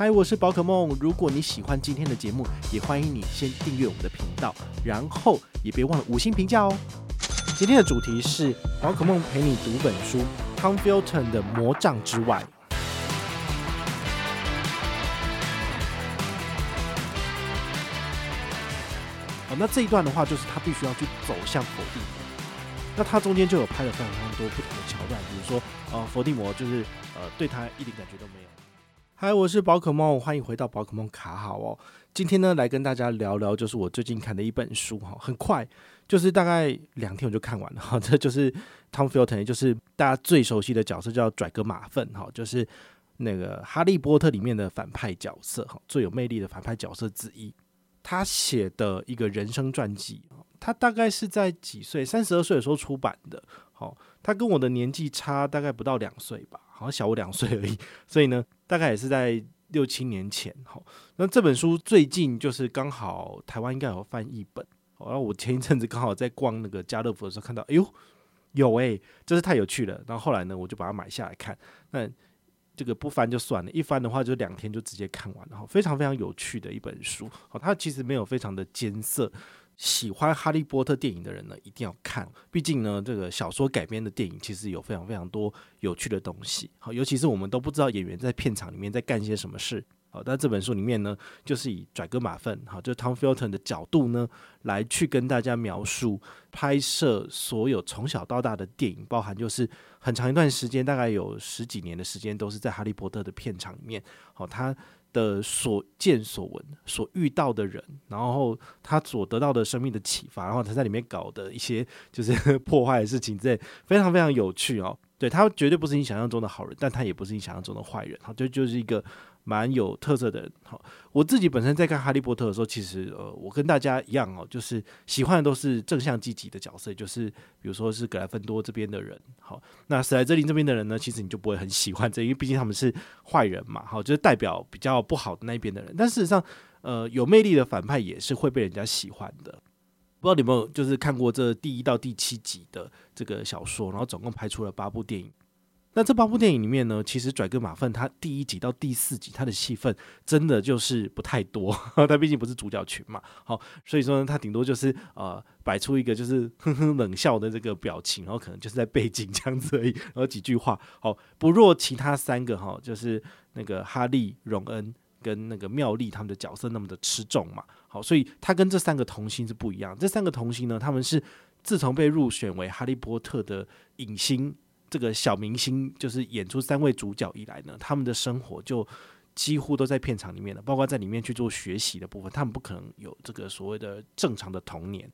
嗨，我是宝可梦。如果你喜欢今天的节目，也欢迎你先订阅我们的频道，然后也别忘了五星评价哦。今天的主题是宝可梦陪你读本书，Tom Felton 的《魔杖之外》。好，那这一段的话，就是他必须要去走向佛地魔。那他中间就有拍了非常非常多不同的桥段，比如说，呃，佛地魔就是呃对他一点感觉都没有。嗨，我是宝可梦，欢迎回到宝可梦卡好哦。今天呢，来跟大家聊聊，就是我最近看的一本书哈，很快，就是大概两天我就看完了哈。这就是 Tom Felton，也就是大家最熟悉的角色叫拽哥马粪哈，就是那个《哈利波特》里面的反派角色哈，最有魅力的反派角色之一。他写的一个人生传记，他大概是在几岁？三十二岁的时候出版的。好，他跟我的年纪差大概不到两岁吧。好像小我两岁而已，所以呢，大概也是在六七年前。好，那这本书最近就是刚好台湾应该有翻译本。然后我前一阵子刚好在逛那个家乐福的时候看到，哎呦，有哎、欸，真是太有趣了。然后后来呢，我就把它买下来看。那这个不翻就算了，一翻的话就两天就直接看完了。非常非常有趣的一本书。好，它其实没有非常的艰涩。喜欢哈利波特电影的人呢，一定要看。毕竟呢，这个小说改编的电影其实有非常非常多有趣的东西。好，尤其是我们都不知道演员在片场里面在干些什么事。好，但这本书里面呢，就是以拽哥马粪，好，就是 Tom Felton 的角度呢，来去跟大家描述拍摄所有从小到大的电影，包含就是很长一段时间，大概有十几年的时间，都是在哈利波特的片场里面。好，他。的所见所闻、所遇到的人，然后他所得到的生命的启发，然后他在里面搞的一些就是 破坏的事情，这非常非常有趣哦。对，他绝对不是你想象中的好人，但他也不是你想象中的坏人，他，就就是一个。蛮有特色的人，好，我自己本身在看《哈利波特》的时候，其实呃，我跟大家一样哦，就是喜欢的都是正向积极的角色，就是比如说是格莱芬多这边的人，好，那史莱哲林这边的人呢，其实你就不会很喜欢这，因为毕竟他们是坏人嘛，好，就是代表比较不好的那一边的人。但事实上，呃，有魅力的反派也是会被人家喜欢的。不知道你有没有就是看过这第一到第七集的这个小说，然后总共拍出了八部电影。那这八部电影里面呢，其实拽哥马粪他第一集到第四集他的戏份真的就是不太多，他毕竟不是主角群嘛，好，所以说呢，他顶多就是呃摆出一个就是哼哼冷笑的这个表情，然后可能就是在背景这样子而已，然后几句话，好，不若其他三个哈，就是那个哈利、荣恩跟那个妙丽他们的角色那么的吃重嘛，好，所以他跟这三个童星是不一样，这三个童星呢，他们是自从被入选为哈利波特的影星。这个小明星就是演出三位主角以来呢，他们的生活就几乎都在片场里面了，包括在里面去做学习的部分，他们不可能有这个所谓的正常的童年。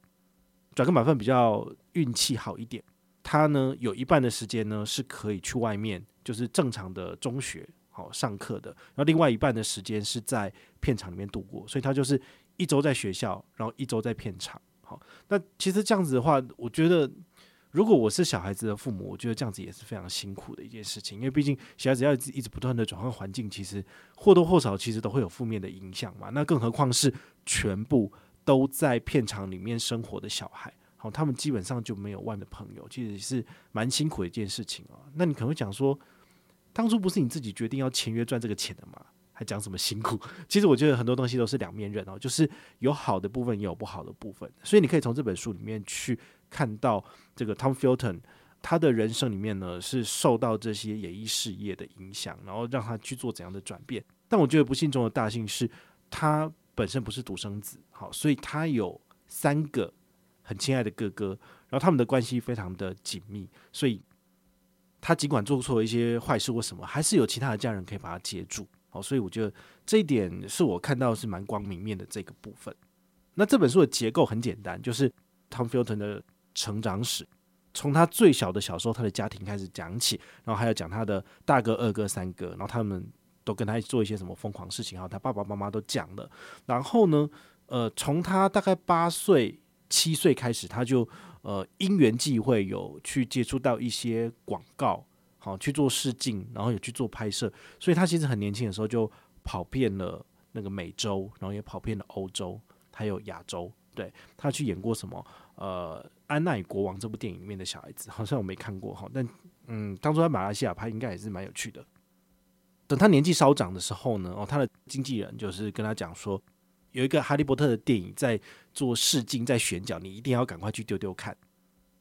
转个满分比较运气好一点，他呢有一半的时间呢是可以去外面，就是正常的中学好上课的，然后另外一半的时间是在片场里面度过，所以他就是一周在学校，然后一周在片场。好，那其实这样子的话，我觉得。如果我是小孩子的父母，我觉得这样子也是非常辛苦的一件事情，因为毕竟小孩子要一直一直不断的转换环境，其实或多或少其实都会有负面的影响嘛。那更何况是全部都在片场里面生活的小孩，好，他们基本上就没有外面的朋友，其实是蛮辛苦的一件事情啊。那你可能会讲说，当初不是你自己决定要签约赚这个钱的吗？还讲什么辛苦？其实我觉得很多东西都是两面刃哦，就是有好的部分，也有不好的部分，所以你可以从这本书里面去。看到这个 Tom Felton，他的人生里面呢是受到这些演艺事业的影响，然后让他去做怎样的转变。但我觉得不幸中的大幸是，他本身不是独生子，好，所以他有三个很亲爱的哥哥，然后他们的关系非常的紧密，所以他尽管做错了一些坏事或什么，还是有其他的家人可以把他接住。哦，所以我觉得这一点是我看到是蛮光明面的这个部分。那这本书的结构很简单，就是 Tom Felton 的。成长史，从他最小的小时候，他的家庭开始讲起，然后还要讲他的大哥、二哥、三哥，然后他们都跟他做一些什么疯狂事情，然后他爸爸妈妈都讲了。然后呢，呃，从他大概八岁、七岁开始，他就呃因缘际会有去接触到一些广告，好去做试镜，然后也去做拍摄，所以他其实很年轻的时候就跑遍了那个美洲，然后也跑遍了欧洲，还有亚洲。对，他去演过什么？呃。安娜与国王这部电影里面的小孩子，好像我没看过哈，但嗯，当初在马来西亚拍应该也是蛮有趣的。等他年纪稍长的时候呢，哦，他的经纪人就是跟他讲说，有一个哈利波特的电影在做试镜，在选角，你一定要赶快去丢丢看。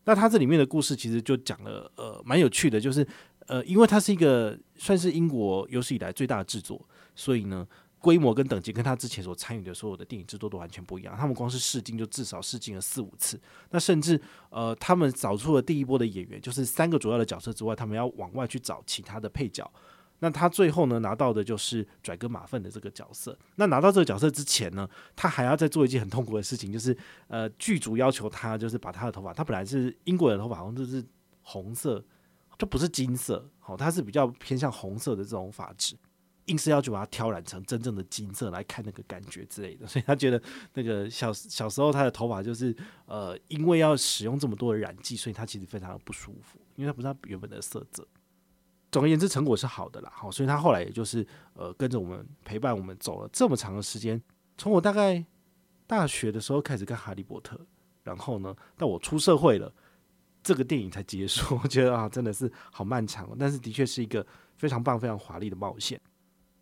那他这里面的故事其实就讲了，呃，蛮有趣的，就是呃，因为它是一个算是英国有史以来最大的制作，所以呢。规模跟等级跟他之前所参与的所有的电影制作都完全不一样。他们光是试镜就至少试镜了四五次。那甚至呃，他们找出了第一波的演员，就是三个主要的角色之外，他们要往外去找其他的配角。那他最后呢，拿到的就是拽哥马粪的这个角色。那拿到这个角色之前呢，他还要再做一件很痛苦的事情，就是呃，剧组要求他就是把他的头发，他本来是英国人的头发，好像就是红色，就不是金色，好，它是比较偏向红色的这种发质。硬是要去把它挑染成真正的金色来看那个感觉之类的，所以他觉得那个小小时候他的头发就是呃，因为要使用这么多的染剂，所以他其实非常的不舒服，因为他不是他原本的色泽。总而言之，成果是好的啦，好，所以他后来也就是呃跟着我们陪伴我们走了这么长的时间，从我大概大学的时候开始看哈利波特，然后呢到我出社会了，这个电影才结束。我觉得啊，真的是好漫长，哦但是的确是一个非常棒、非常华丽的冒险。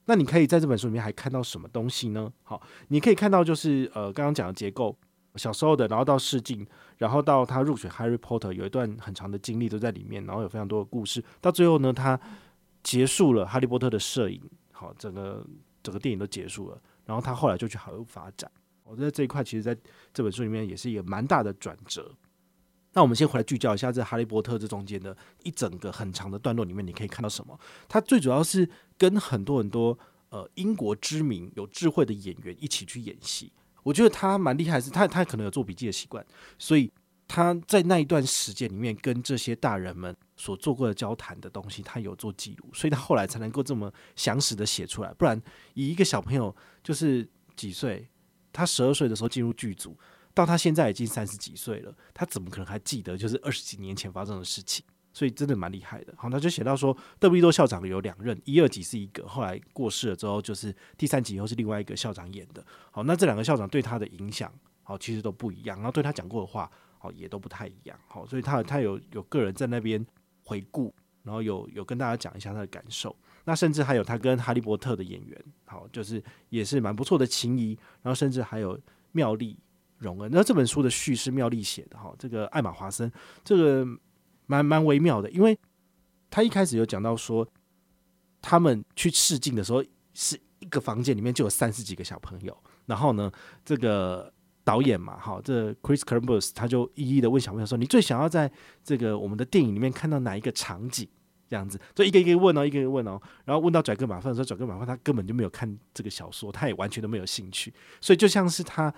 那你可以在这本书里面还看到什么东西呢？好，你可以看到就是呃，刚刚讲的结构，小时候的，然后到试镜，然后到他入选 Harry Potter，有一段很长的经历都在里面，然后有非常多的故事，到最后呢，他结束了哈利波特的摄影，好，整个整个电影都结束了，然后他后来就去好莱坞发展。我觉得这一块其实在这本书里面也是一个蛮大的转折。那我们先回来聚焦一下这《哈利波特》这中间的一整个很长的段落里面，你可以看到什么？它最主要是跟很多很多呃英国知名有智慧的演员一起去演戏。我觉得他蛮厉害，是他他可能有做笔记的习惯，所以他在那一段时间里面跟这些大人们所做过的交谈的东西，他有做记录，所以他后来才能够这么详实的写出来。不然，以一个小朋友就是几岁，他十二岁的时候进入剧组。到他现在已经三十几岁了，他怎么可能还记得就是二十几年前发生的事情？所以真的蛮厉害的。好，他就写到说，邓布利多校长有两任，一二集是一个，后来过世了之后，就是第三集以后是另外一个校长演的。好，那这两个校长对他的影响，好，其实都不一样。然后对他讲过的话，好，也都不太一样。好，所以他他有有个人在那边回顾，然后有有跟大家讲一下他的感受。那甚至还有他跟哈利波特的演员，好，就是也是蛮不错的情谊。然后甚至还有妙丽。荣恩，那这本书的序是妙丽写的哈，这个艾玛华森，这个蛮蛮微妙的，因为他一开始有讲到说，他们去试镜的时候是一个房间里面就有三十几个小朋友，然后呢，这个导演嘛，哈，这 Chris Columbus 他就一一的问小朋友说，你最想要在这个我们的电影里面看到哪一个场景？这样子，就一个一个问哦，一个一个问哦，然后问到拽哥马份的时候，拽哥马份他根本就没有看这个小说，他也完全都没有兴趣，所以就像是他。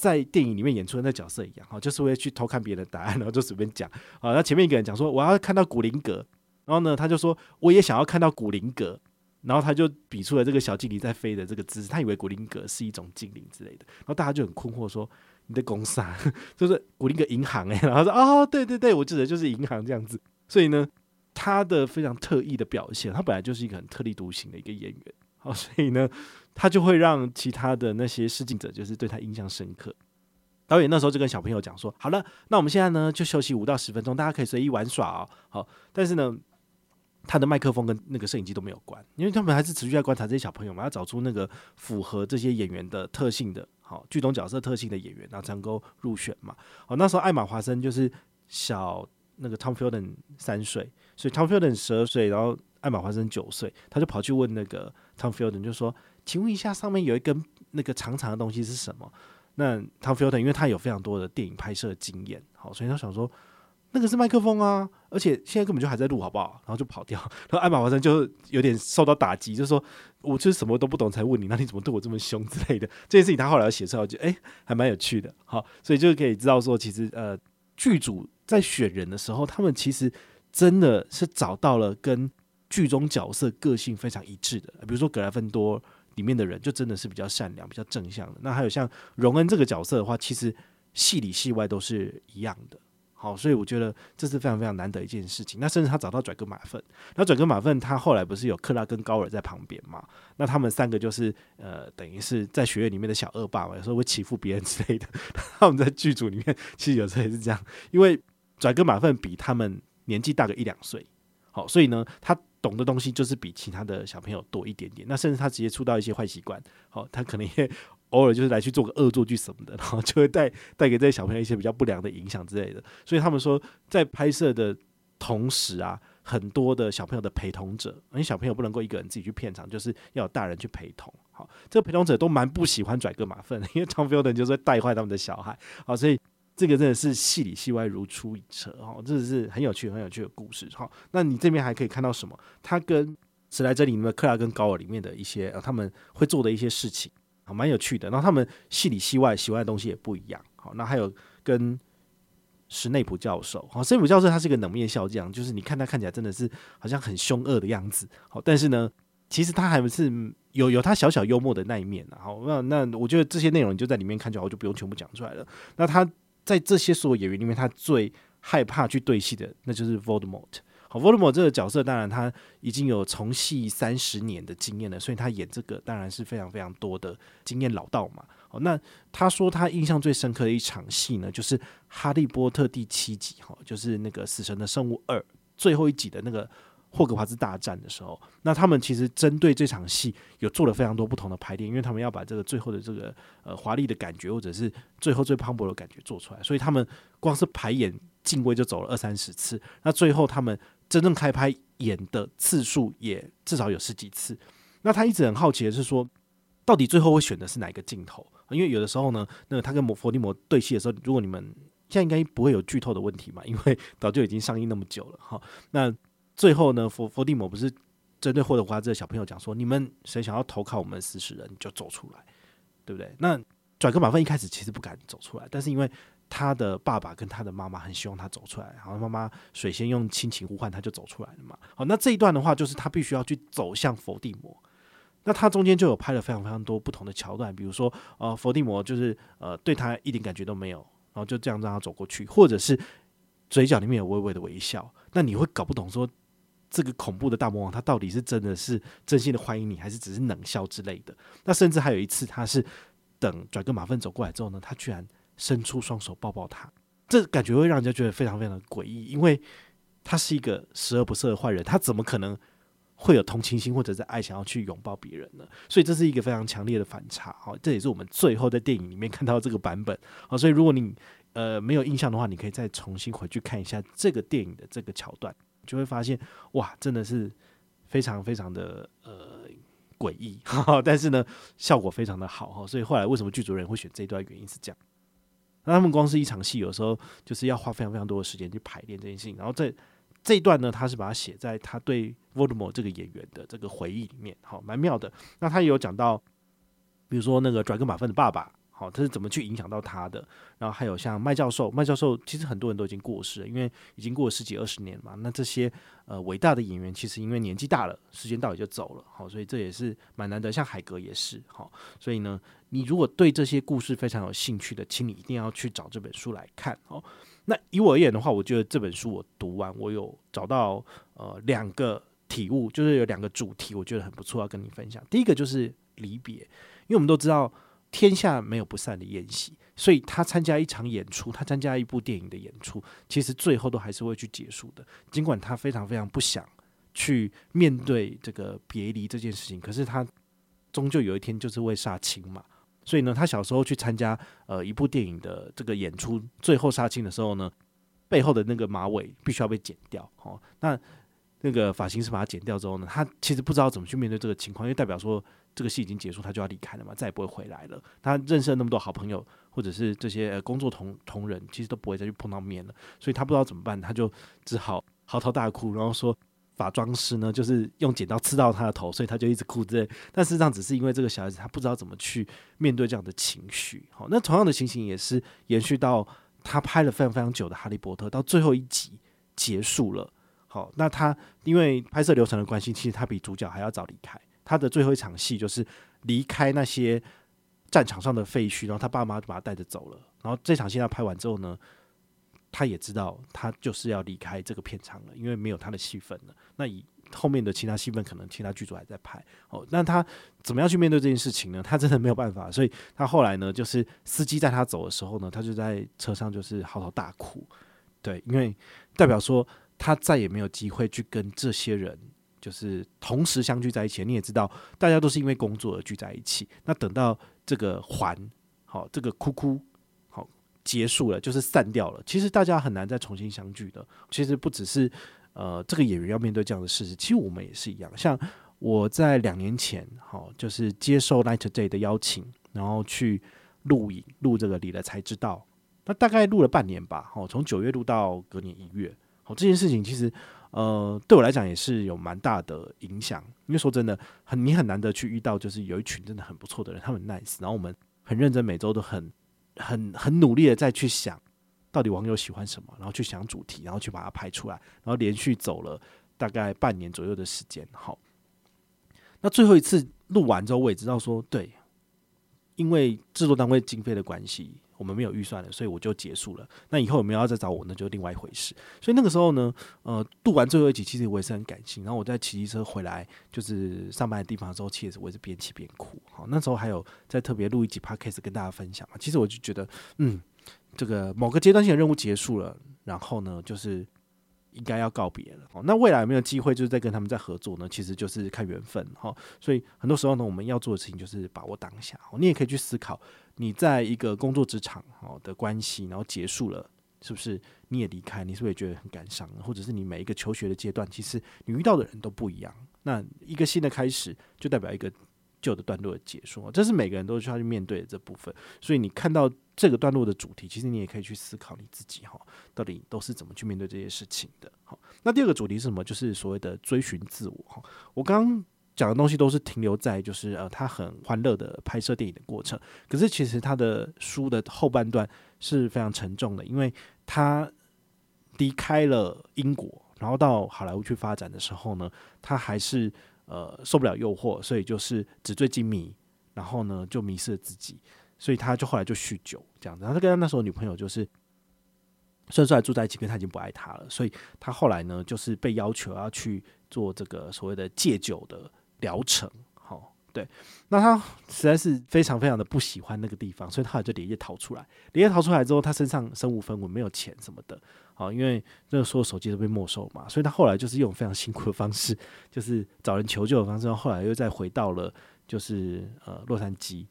在电影里面演出的那角色一样，哈，就是会去偷看别人的答案，然后就随便讲，啊，那前面一个人讲说我要看到古灵格，然后呢，他就说我也想要看到古灵格，然后他就比出了这个小精灵在飞的这个姿势，他以为古灵格是一种精灵之类的，然后大家就很困惑说你的公司，就是古灵格银行哎，然后说哦，对对对，我记得就是银行这样子，所以呢，他的非常特异的表现，他本来就是一个很特立独行的一个演员。好，所以呢，他就会让其他的那些试镜者就是对他印象深刻。导演那时候就跟小朋友讲说：“好了，那我们现在呢就休息五到十分钟，大家可以随意玩耍哦。”好，但是呢，他的麦克风跟那个摄影机都没有关，因为他们还是持续在观察这些小朋友嘛，要找出那个符合这些演员的特性的，好剧中角色特性的演员，然后才能够入选嘛。好，那时候艾玛华森就是小那个 Tom Felden 三岁，所以 Tom Felden 十二岁，然后艾玛华森九岁，他就跑去问那个。Tom Felden，就说：“请问一下，上面有一根那个长长的东西是什么？”那 Tom Felton 因为他有非常多的电影拍摄经验，好，所以他想说那个是麦克风啊，而且现在根本就还在录，好不好？然后就跑掉。然后艾玛华森就有点受到打击，就说：“我就是什么都不懂才问你，那你怎么对我这么凶之类的？”这件事情他后来要写出来，我觉得哎，还蛮有趣的。好，所以就可以知道说，其实呃，剧组在选人的时候，他们其实真的是找到了跟。剧中角色个性非常一致的，比如说格莱芬多里面的人就真的是比较善良、比较正向的。那还有像荣恩这个角色的话，其实戏里戏外都是一样的。好，所以我觉得这是非常非常难得一件事情。那甚至他找到拽哥马粪，那拽哥马粪他后来不是有克拉跟高尔在旁边嘛？那他们三个就是呃，等于是在学院里面的小恶霸嘛，有时候会欺负别人之类的。他们在剧组里面其实有时候也是这样，因为拽哥马粪比他们年纪大个一两岁。好，所以呢，他懂的东西就是比其他的小朋友多一点点。那甚至他直接触到一些坏习惯，好，他可能也偶尔就是来去做个恶作剧什么的，然后就会带带给这些小朋友一些比较不良的影响之类的。所以他们说，在拍摄的同时啊。很多的小朋友的陪同者，因为小朋友不能够一个人自己去片场，就是要有大人去陪同。好，这个陪同者都蛮不喜欢拽个马粪，因为 Tom Fielder 就是会带坏他们的小孩。好，所以这个真的是戏里戏外如出一辙。哈，这是很有趣、很有趣的故事。哈，那你这边还可以看到什么？他跟史莱哲林的克拉跟高尔里面的一些、呃、他们会做的一些事情，好，蛮有趣的。然后他们戏里戏外喜欢的东西也不一样。好，那还有跟。史内普教授，好，史内普教授他是个冷面笑匠，就是你看他看起来真的是好像很凶恶的样子，好，但是呢，其实他还是有有他小小幽默的那一面，好，那那我觉得这些内容你就在里面看就好，我就不用全部讲出来了。那他在这些所有演员里面，他最害怕去对戏的，那就是 Voldemort。好，Voldemort 这个角色，当然他已经有从戏三十年的经验了，所以他演这个当然是非常非常多的经验老道嘛。哦，那他说他印象最深刻的一场戏呢，就是《哈利波特》第七集，哈，就是那个《死神的圣物二》最后一集的那个霍格华兹大战的时候。那他们其实针对这场戏有做了非常多不同的排练，因为他们要把这个最后的这个呃华丽的感觉，或者是最后最磅礴的感觉做出来，所以他们光是排演进位就走了二三十次。那最后他们真正开拍演的次数也至少有十几次。那他一直很好奇的是说，到底最后会选的是哪一个镜头？因为有的时候呢，那个他跟佛地魔对戏的时候，如果你们现在应该不会有剧透的问题嘛，因为早就已经上映那么久了哈。那最后呢，佛佛地魔不是针对霍德华兹的小朋友讲说，你们谁想要投靠我们死死人就走出来，对不对？那跩哥马粪一开始其实不敢走出来，但是因为他的爸爸跟他的妈妈很希望他走出来，然后妈妈水仙用亲情呼唤他就走出来了嘛。好，那这一段的话就是他必须要去走向佛地魔。那他中间就有拍了非常非常多不同的桥段，比如说，呃，佛地魔就是呃对他一点感觉都没有，然后就这样让他走过去，或者是嘴角里面有微微的微笑，那你会搞不懂说这个恐怖的大魔王他到底是真的是真心的欢迎你，还是只是冷笑之类的。那甚至还有一次，他是等转个马粪走过来之后呢，他居然伸出双手抱抱他，这感觉会让人家觉得非常非常的诡异，因为他是一个十恶不赦的坏人，他怎么可能？会有同情心或者是爱想要去拥抱别人呢，所以这是一个非常强烈的反差。好，这也是我们最后在电影里面看到这个版本。好，所以如果你呃没有印象的话，你可以再重新回去看一下这个电影的这个桥段，就会发现哇，真的是非常非常的呃诡异，但是呢效果非常的好哈。所以后来为什么剧组人会选这一段，原因是这样。那他们光是一场戏，有时候就是要花非常非常多的时间去排练这件事情，然后在。这一段呢，他是把它写在他对 v o l d e m o r 这个演员的这个回忆里面，好，蛮妙的。那他也有讲到，比如说那个跩哥马份的爸爸，好，他是怎么去影响到他的。然后还有像麦教授，麦教授其实很多人都已经过世了，因为已经过了十几二十年嘛。那这些呃伟大的演员，其实因为年纪大了，时间到也就走了，好，所以这也是蛮难得。像海格也是，好，所以呢，你如果对这些故事非常有兴趣的，请你一定要去找这本书来看，哦。那以我而言的话，我觉得这本书我读完，我有找到呃两个体悟，就是有两个主题，我觉得很不错，要跟你分享。第一个就是离别，因为我们都知道天下没有不散的宴席，所以他参加一场演出，他参加一部电影的演出，其实最后都还是会去结束的。尽管他非常非常不想去面对这个别离这件事情，可是他终究有一天就是会杀青嘛。所以呢，他小时候去参加呃一部电影的这个演出，最后杀青的时候呢，背后的那个马尾必须要被剪掉。哦，那那个发型师把它剪掉之后呢，他其实不知道怎么去面对这个情况，因为代表说这个戏已经结束，他就要离开了嘛，再也不会回来了。他认识了那么多好朋友，或者是这些工作同同仁，其实都不会再去碰到面了。所以他不知道怎么办，他就只好嚎啕大哭，然后说。发妆师呢，就是用剪刀刺到他的头，所以他就一直哭着。但事实上，只是因为这个小孩子他不知道怎么去面对这样的情绪。好，那同样的情形也是延续到他拍了非常非常久的《哈利波特》到最后一集结束了。好，那他因为拍摄流程的关系，其实他比主角还要早离开。他的最后一场戏就是离开那些战场上的废墟，然后他爸妈就把他带着走了。然后这场戏他拍完之后呢，他也知道，他就是要离开这个片场了，因为没有他的戏份了。那以后面的其他戏份，可能其他剧组还在拍哦。那他怎么样去面对这件事情呢？他真的没有办法，所以他后来呢，就是司机在他走的时候呢，他就在车上就是嚎啕大哭。对，因为代表说他再也没有机会去跟这些人就是同时相聚在一起。你也知道，大家都是因为工作而聚在一起。那等到这个环好，这个哭哭好结束了，就是散掉了。其实大家很难再重新相聚的。其实不只是呃这个演员要面对这样的事实，其实我们也是一样。像我在两年前好，就是接受 Night Day 的邀请，然后去录影录这个礼了才知道。那大概录了半年吧，好，从九月录到隔年一月。这件事情其实。呃，对我来讲也是有蛮大的影响，因为说真的，很你很难得去遇到，就是有一群真的很不错的人，他们 nice，然后我们很认真，每周都很很很努力的再去想，到底网友喜欢什么，然后去想主题，然后去把它拍出来，然后连续走了大概半年左右的时间。好，那最后一次录完之后，我也知道说，对，因为制作单位经费的关系。我们没有预算了，所以我就结束了。那以后有没有要再找我，那就另外一回事。所以那个时候呢，呃，录完最后一集，其实我也是很感性。然后我在骑机车回来，就是上班的地方的时候，其实我也是边骑边哭。好，那时候还有在特别录一集 podcast 跟大家分享嘛。其实我就觉得，嗯，这个某个阶段性的任务结束了，然后呢，就是。应该要告别了哦，那未来有没有机会，就是再跟他们再合作呢？其实就是看缘分哈。所以很多时候呢，我们要做的事情就是把握当下。你也可以去思考，你在一个工作职场好的关系，然后结束了，是不是你也离开？你是不是也觉得很感伤？或者是你每一个求学的阶段，其实你遇到的人都不一样。那一个新的开始，就代表一个。旧的段落的解说，这是每个人都需要去面对的这部分。所以你看到这个段落的主题，其实你也可以去思考你自己哈，到底都是怎么去面对这些事情的。好，那第二个主题是什么？就是所谓的追寻自我哈。我刚刚讲的东西都是停留在就是呃，他很欢乐的拍摄电影的过程，可是其实他的书的后半段是非常沉重的，因为他离开了英国，然后到好莱坞去发展的时候呢，他还是。呃，受不了诱惑，所以就是纸醉金迷，然后呢就迷失了自己，所以他就后来就酗酒这样子。然后他跟他那时候女朋友就是，虽然说还住在一起，跟他已经不爱他了，所以他后来呢就是被要求要去做这个所谓的戒酒的疗程。对，那他实在是非常非常的不喜欢那个地方，所以他就连夜逃出来。连夜逃出来之后，他身上身无分文，没有钱什么的。啊，因为那个所有手机都被没收嘛，所以他后来就是用非常辛苦的方式，就是找人求救的方式，后后来又再回到了就是呃洛杉矶，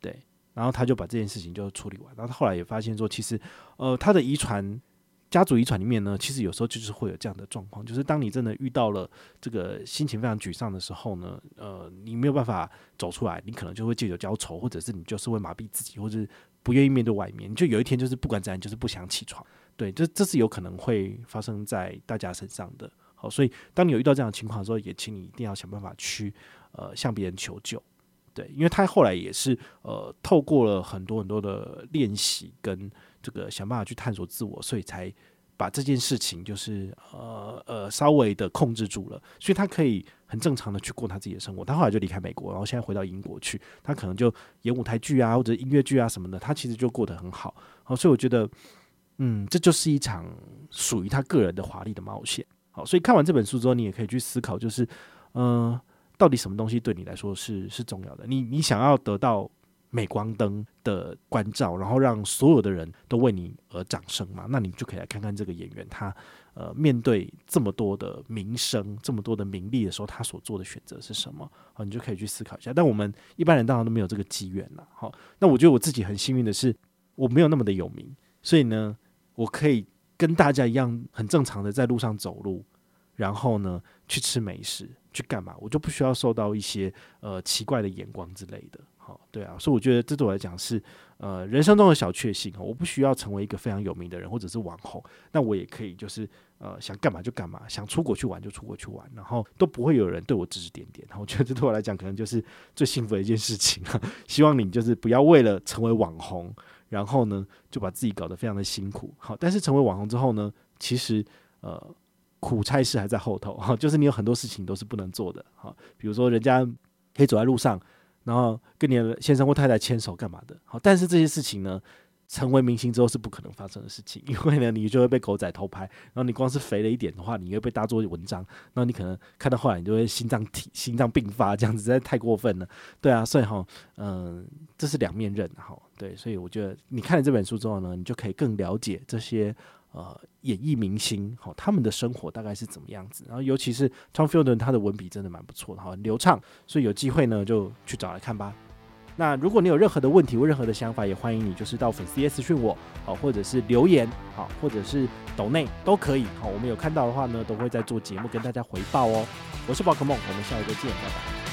对，然后他就把这件事情就处理完，然后他后来也发现说，其实呃他的遗传家族遗传里面呢，其实有时候就是会有这样的状况，就是当你真的遇到了这个心情非常沮丧的时候呢，呃，你没有办法走出来，你可能就会借酒浇愁，或者是你就是会麻痹自己，或者是不愿意面对外面，你就有一天就是不管怎样，就是不想起床。对，这这是有可能会发生在大家身上的。好，所以当你有遇到这样的情况的时候，也请你一定要想办法去呃向别人求救。对，因为他后来也是呃透过了很多很多的练习跟这个想办法去探索自我，所以才把这件事情就是呃呃稍微的控制住了，所以他可以很正常的去过他自己的生活。他后来就离开美国，然后现在回到英国去，他可能就演舞台剧啊或者音乐剧啊什么的，他其实就过得很好。好，所以我觉得。嗯，这就是一场属于他个人的华丽的冒险。好，所以看完这本书之后，你也可以去思考，就是，嗯、到底什么东西对你来说是是重要的？你你想要得到镁光灯的关照，然后让所有的人都为你而掌声嘛？那你就可以来看看这个演员，他呃面对这么多的名声、这么多的名利的时候，他所做的选择是什么？好，你就可以去思考一下。但我们一般人当然都没有这个机缘了。好，那我觉得我自己很幸运的是，我没有那么的有名，所以呢。我可以跟大家一样很正常的在路上走路，然后呢去吃美食，去干嘛？我就不需要受到一些呃奇怪的眼光之类的。好，对啊，所以我觉得这对我来讲是呃人生中的小确幸。我不需要成为一个非常有名的人或者是网红，那我也可以就是呃想干嘛就干嘛，想出国去玩就出国去玩，然后都不会有人对我指指点点。我觉得这对我来讲可能就是最幸福的一件事情。希望你就是不要为了成为网红。然后呢，就把自己搞得非常的辛苦。好，但是成为网红之后呢，其实呃苦差事还在后头哈，就是你有很多事情都是不能做的哈，比如说人家可以走在路上，然后跟你的先生或太太牵手干嘛的。好，但是这些事情呢，成为明星之后是不可能发生的事情，因为呢，你就会被狗仔偷拍，然后你光是肥了一点的话，你会被当作文章，然后你可能看到后来你就会心脏体心脏病发，这样子实在太过分了。对啊，所以哈，嗯、这是两面刃哈。对，所以我觉得你看了这本书之后呢，你就可以更了解这些呃演艺明星，好，他们的生活大概是怎么样子。然后尤其是 Tom Fieldon，他的文笔真的蛮不错的，很流畅，所以有机会呢就去找来看吧。那如果你有任何的问题或任何的想法，也欢迎你就是到粉丝页私讯我，好，或者是留言，好，或者是抖内都可以，好，我们有看到的话呢，都会在做节目跟大家回报哦。我是宝可梦，我们下一个见，拜拜。